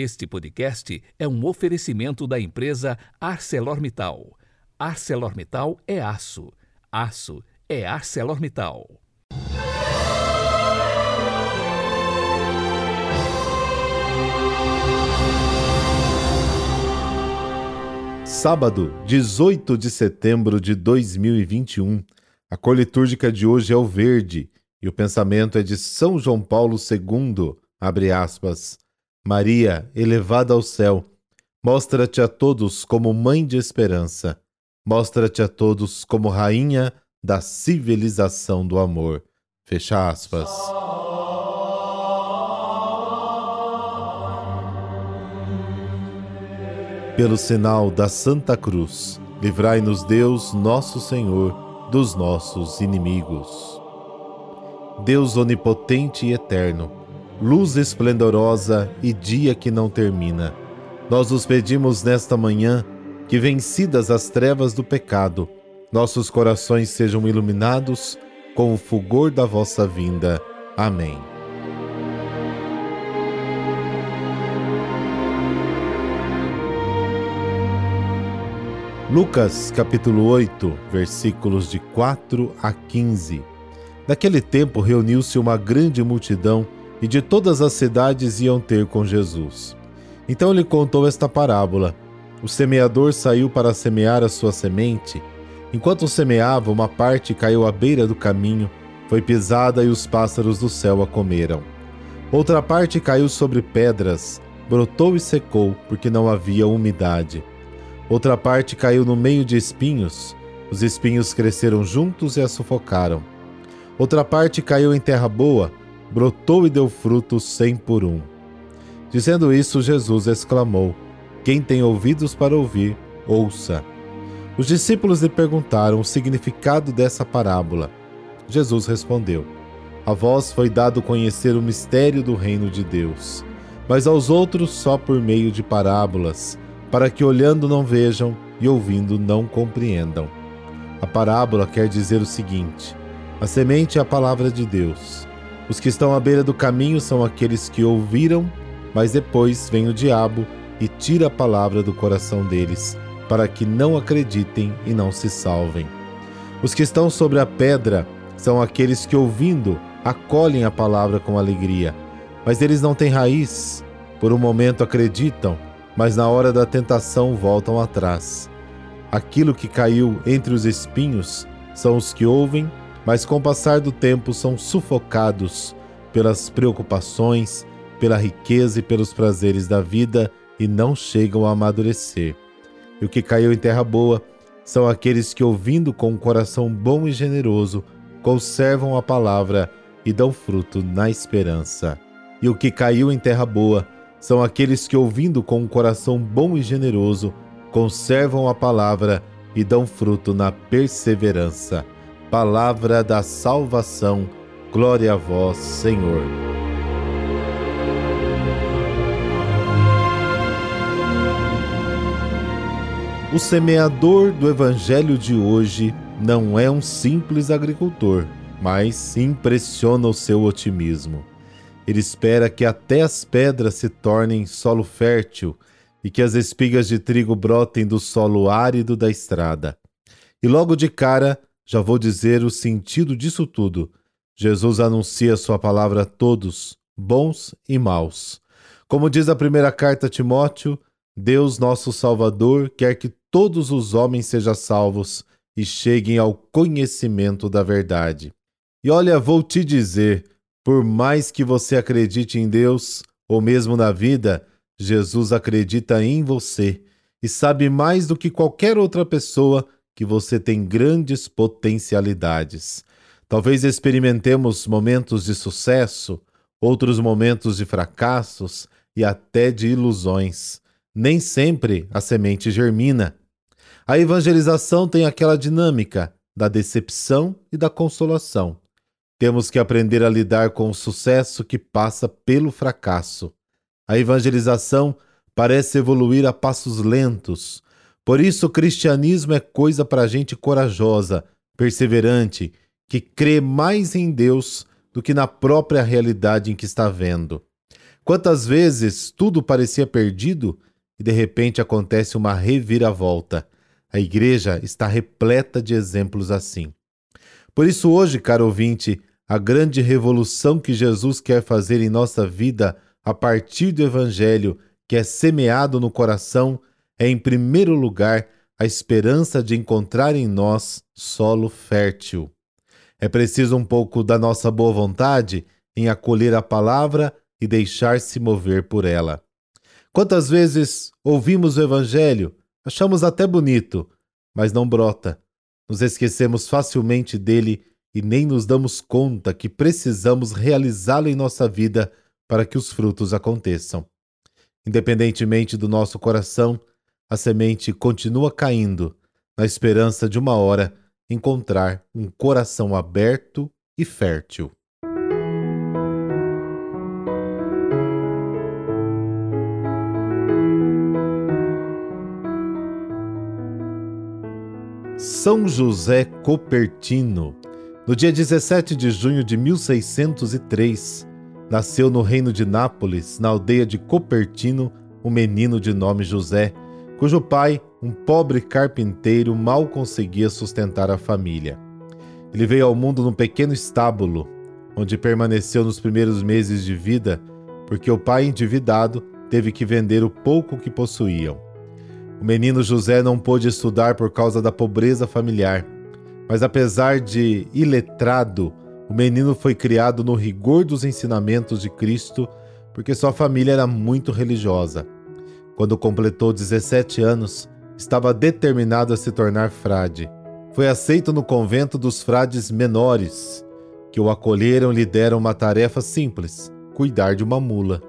Este podcast é um oferecimento da empresa ArcelorMittal. ArcelorMittal é aço. Aço é ArcelorMittal. Sábado, 18 de setembro de 2021. A cor litúrgica de hoje é o verde e o pensamento é de São João Paulo II. Abre aspas. Maria, elevada ao céu, mostra-te a todos como mãe de esperança, mostra-te a todos como rainha da civilização do amor. Fecha aspas. Pelo sinal da Santa Cruz, livrai-nos Deus, nosso Senhor, dos nossos inimigos. Deus onipotente e eterno, luz esplendorosa e dia que não termina. Nós os pedimos nesta manhã que, vencidas as trevas do pecado, nossos corações sejam iluminados com o fulgor da vossa vinda. Amém. Lucas capítulo 8, versículos de 4 a 15. Naquele tempo reuniu-se uma grande multidão e de todas as cidades iam ter com Jesus. Então ele contou esta parábola. O semeador saiu para semear a sua semente. Enquanto semeava, uma parte caiu à beira do caminho, foi pisada e os pássaros do céu a comeram. Outra parte caiu sobre pedras, brotou e secou, porque não havia umidade. Outra parte caiu no meio de espinhos, os espinhos cresceram juntos e a sufocaram. Outra parte caiu em terra boa, brotou e deu frutos cem por um. Dizendo isso, Jesus exclamou: Quem tem ouvidos para ouvir, ouça. Os discípulos lhe perguntaram o significado dessa parábola. Jesus respondeu: A vós foi dado conhecer o mistério do reino de Deus, mas aos outros só por meio de parábolas, para que olhando não vejam e ouvindo não compreendam. A parábola quer dizer o seguinte: a semente é a palavra de Deus. Os que estão à beira do caminho são aqueles que ouviram, mas depois vem o diabo e tira a palavra do coração deles, para que não acreditem e não se salvem. Os que estão sobre a pedra são aqueles que, ouvindo, acolhem a palavra com alegria, mas eles não têm raiz. Por um momento acreditam, mas na hora da tentação voltam atrás. Aquilo que caiu entre os espinhos são os que ouvem mas com o passar do tempo são sufocados pelas preocupações, pela riqueza e pelos prazeres da vida e não chegam a amadurecer. E o que caiu em terra boa são aqueles que, ouvindo com um coração bom e generoso, conservam a palavra e dão fruto na esperança. E o que caiu em terra boa são aqueles que, ouvindo com um coração bom e generoso, conservam a palavra e dão fruto na perseverança palavra da salvação. Glória a vós, Senhor. O semeador do evangelho de hoje não é um simples agricultor, mas impressiona o seu otimismo. Ele espera que até as pedras se tornem solo fértil e que as espigas de trigo brotem do solo árido da estrada. E logo de cara, já vou dizer o sentido disso tudo. Jesus anuncia sua palavra a todos, bons e maus. Como diz a primeira carta a Timóteo, Deus nosso Salvador quer que todos os homens sejam salvos e cheguem ao conhecimento da verdade. E olha, vou te dizer, por mais que você acredite em Deus, ou mesmo na vida, Jesus acredita em você e sabe mais do que qualquer outra pessoa que você tem grandes potencialidades. Talvez experimentemos momentos de sucesso, outros momentos de fracassos e até de ilusões. Nem sempre a semente germina. A evangelização tem aquela dinâmica da decepção e da consolação. Temos que aprender a lidar com o sucesso que passa pelo fracasso. A evangelização parece evoluir a passos lentos, por isso, o cristianismo é coisa para gente corajosa, perseverante, que crê mais em Deus do que na própria realidade em que está vendo. Quantas vezes tudo parecia perdido e de repente acontece uma reviravolta. A igreja está repleta de exemplos assim. Por isso, hoje, caro ouvinte, a grande revolução que Jesus quer fazer em nossa vida a partir do Evangelho que é semeado no coração é, em primeiro lugar, a esperança de encontrar em nós solo fértil. É preciso um pouco da nossa boa vontade em acolher a palavra e deixar-se mover por ela. Quantas vezes ouvimos o Evangelho, achamos até bonito, mas não brota. Nos esquecemos facilmente dele e nem nos damos conta que precisamos realizá-lo em nossa vida para que os frutos aconteçam. Independentemente do nosso coração, a semente continua caindo, na esperança de uma hora encontrar um coração aberto e fértil. São José Copertino. No dia 17 de junho de 1603, nasceu no reino de Nápoles, na aldeia de Copertino, um menino de nome José, cujo pai, um pobre carpinteiro, mal conseguia sustentar a família. Ele veio ao mundo num pequeno estábulo, onde permaneceu nos primeiros meses de vida, porque o pai endividado teve que vender o pouco que possuíam. O menino José não pôde estudar por causa da pobreza familiar, mas apesar de iletrado, o menino foi criado no rigor dos ensinamentos de Cristo, porque sua família era muito religiosa. Quando completou 17 anos, estava determinado a se tornar frade. Foi aceito no convento dos frades menores, que o acolheram e lhe deram uma tarefa simples: cuidar de uma mula.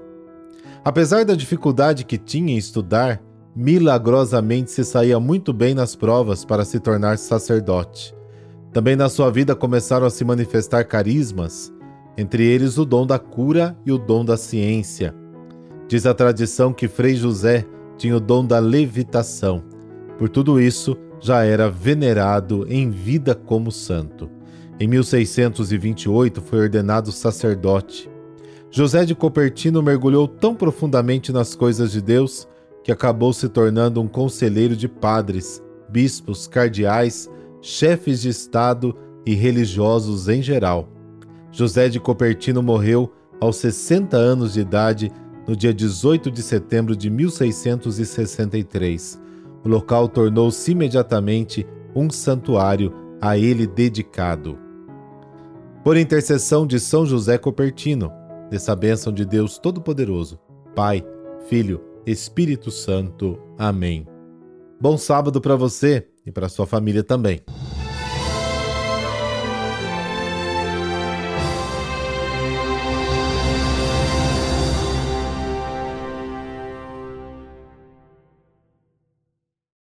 Apesar da dificuldade que tinha em estudar, milagrosamente se saía muito bem nas provas para se tornar sacerdote. Também na sua vida começaram a se manifestar carismas, entre eles o dom da cura e o dom da ciência. Diz a tradição que Frei José tinha o dom da levitação. Por tudo isso, já era venerado em vida como santo. Em 1628 foi ordenado sacerdote. José de Copertino mergulhou tão profundamente nas coisas de Deus que acabou se tornando um conselheiro de padres, bispos, cardeais chefes de Estado e religiosos em geral. José de Copertino morreu aos 60 anos de idade no dia 18 de setembro de 1663. O local tornou-se imediatamente um santuário a ele dedicado. Por intercessão de São José Copertino, dessa bênção de Deus Todo-Poderoso, Pai, Filho, Espírito Santo. Amém. Bom sábado para você e para sua família também.